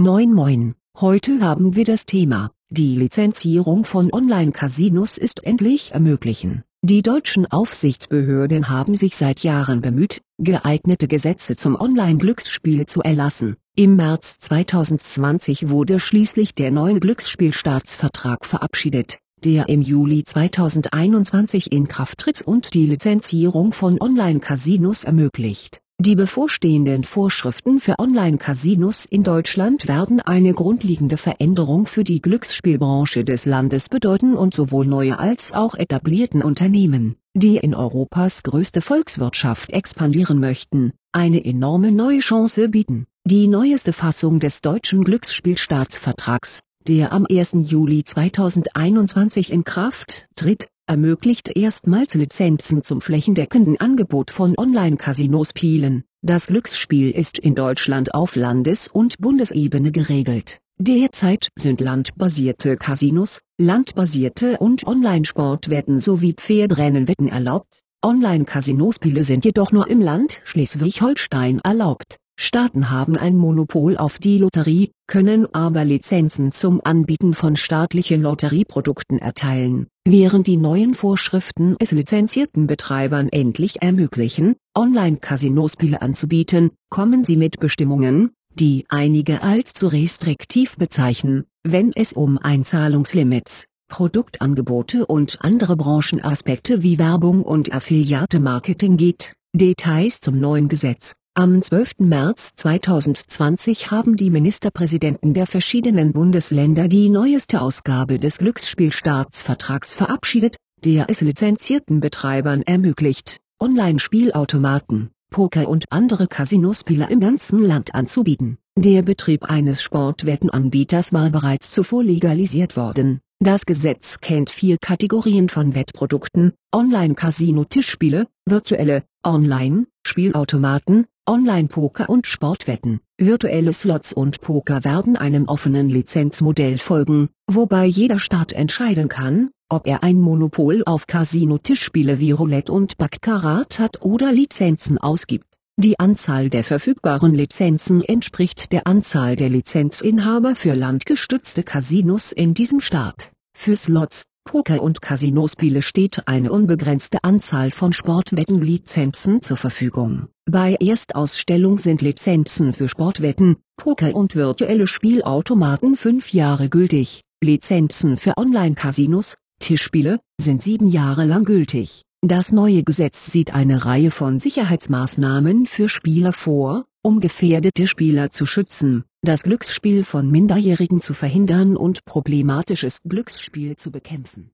Moin Moin, heute haben wir das Thema, die Lizenzierung von Online-Casinos ist endlich ermöglichen. Die deutschen Aufsichtsbehörden haben sich seit Jahren bemüht, geeignete Gesetze zum Online-Glücksspiel zu erlassen. Im März 2020 wurde schließlich der neue Glücksspielstaatsvertrag verabschiedet, der im Juli 2021 in Kraft tritt und die Lizenzierung von Online-Casinos ermöglicht die bevorstehenden Vorschriften für Online-Casinos in Deutschland werden eine grundlegende Veränderung für die Glücksspielbranche des Landes bedeuten und sowohl neue als auch etablierten Unternehmen, die in Europas größte Volkswirtschaft expandieren möchten, eine enorme neue Chance bieten. Die neueste Fassung des deutschen Glücksspielstaatsvertrags, der am 1. Juli 2021 in Kraft tritt, ermöglicht erstmals Lizenzen zum flächendeckenden Angebot von Online-Casino-Spielen. Das Glücksspiel ist in Deutschland auf Landes- und Bundesebene geregelt. Derzeit sind landbasierte Casinos, landbasierte und Online-Sportwetten sowie Pferdrennenwetten erlaubt. Online-Casinospiele sind jedoch nur im Land Schleswig-Holstein erlaubt. Staaten haben ein Monopol auf die Lotterie, können aber Lizenzen zum Anbieten von staatlichen Lotterieprodukten erteilen, während die neuen Vorschriften es lizenzierten Betreibern endlich ermöglichen, Online-Casinospiele anzubieten, kommen sie mit Bestimmungen, die einige als zu restriktiv bezeichnen, wenn es um Einzahlungslimits, Produktangebote und andere Branchenaspekte wie Werbung und Affiliate-Marketing geht. Details zum neuen Gesetz am 12. März 2020 haben die Ministerpräsidenten der verschiedenen Bundesländer die neueste Ausgabe des Glücksspielstaatsvertrags verabschiedet, der es lizenzierten Betreibern ermöglicht, Online-Spielautomaten, Poker und andere Casinospiele im ganzen Land anzubieten. Der Betrieb eines Sportwettenanbieters war bereits zuvor legalisiert worden. Das Gesetz kennt vier Kategorien von Wettprodukten, Online-Casino-Tischspiele, virtuelle, Online-Spielautomaten, Online-Poker und Sportwetten. Virtuelle Slots und Poker werden einem offenen Lizenzmodell folgen, wobei jeder Staat entscheiden kann, ob er ein Monopol auf Casino-Tischspiele wie Roulette und Baccarat hat oder Lizenzen ausgibt. Die Anzahl der verfügbaren Lizenzen entspricht der Anzahl der Lizenzinhaber für landgestützte Casinos in diesem Staat. Für Slots, Poker und Casinospiele steht eine unbegrenzte Anzahl von Sportwettenlizenzen zur Verfügung. Bei Erstausstellung sind Lizenzen für Sportwetten, Poker und virtuelle Spielautomaten fünf Jahre gültig. Lizenzen für Online-Casinos, Tischspiele, sind sieben Jahre lang gültig. Das neue Gesetz sieht eine Reihe von Sicherheitsmaßnahmen für Spieler vor, um gefährdete Spieler zu schützen, das Glücksspiel von Minderjährigen zu verhindern und problematisches Glücksspiel zu bekämpfen